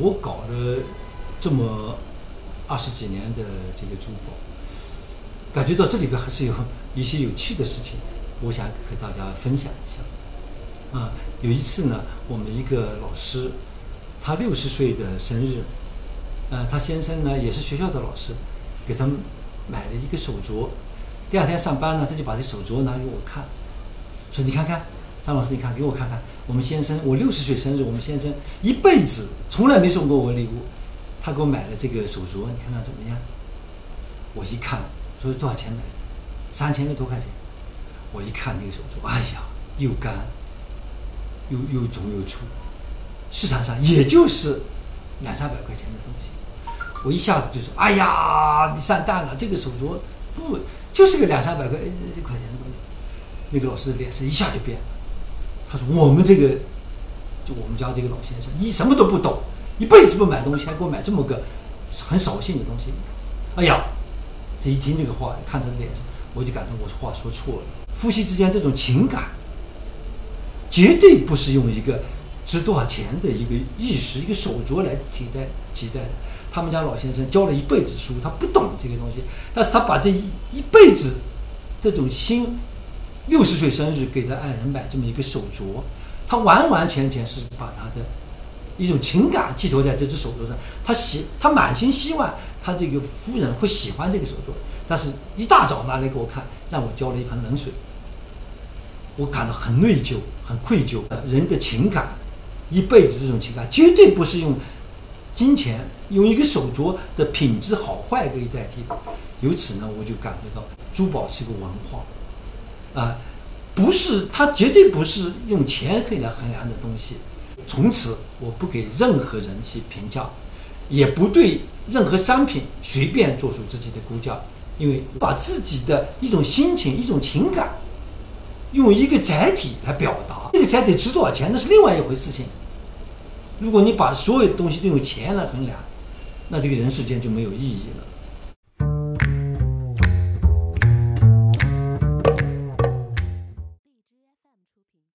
我搞了这么二十几年的这个珠宝，感觉到这里边还是有一些有趣的事情，我想和大家分享一下。啊，有一次呢，我们一个老师，他六十岁的生日，呃，他先生呢也是学校的老师，给他买了一个手镯。第二天上班呢，他就把这手镯拿给我看，说：“你看看，张老师，你看，给我看看，我们先生，我六十岁生日，我们先生一辈子从来没送过我礼物，他给我买了这个手镯，你看看怎么样？”我一看，说多少钱买的？三千多块钱。我一看那个手镯，哎呀，又干。又又肿又粗，市场上也就是两三百块钱的东西，我一下子就说：“哎呀，你上当了！这个手镯不就是个两三百块块钱的东西？”那个老师脸色一下就变了，他说：“我们这个，就我们家这个老先生，你什么都不懂，一辈子不买东西，还给我买这么个很扫兴的东西。”哎呀，这一听这个话，看他的脸上，我就感到我话说错了。夫妻之间这种情感。绝对不是用一个值多少钱的一个玉石、一个手镯来替代替代的。他们家老先生教了一辈子书，他不懂这个东西，但是他把这一一辈子这种心，六十岁生日给他爱人买这么一个手镯，他完完全全是把他的一种情感寄托在这只手镯上。他喜，他满心希望他这个夫人会喜欢这个手镯，但是一大早拿来给我看，让我浇了一盆冷水。我感到很内疚，很愧疚。人的情感，一辈子这种情感，绝对不是用金钱、用一个手镯的品质好坏可以代替的。由此呢，我就感觉到珠宝是个文化，啊，不是它绝对不是用钱可以来衡量的东西。从此，我不给任何人去评价，也不对任何商品随便做出自己的估价，因为把自己的一种心情、一种情感。用一个载体来表达，这个载体值多少钱，那是另外一回事情。如果你把所有东西都用钱来衡量，那这个人世间就没有意义了。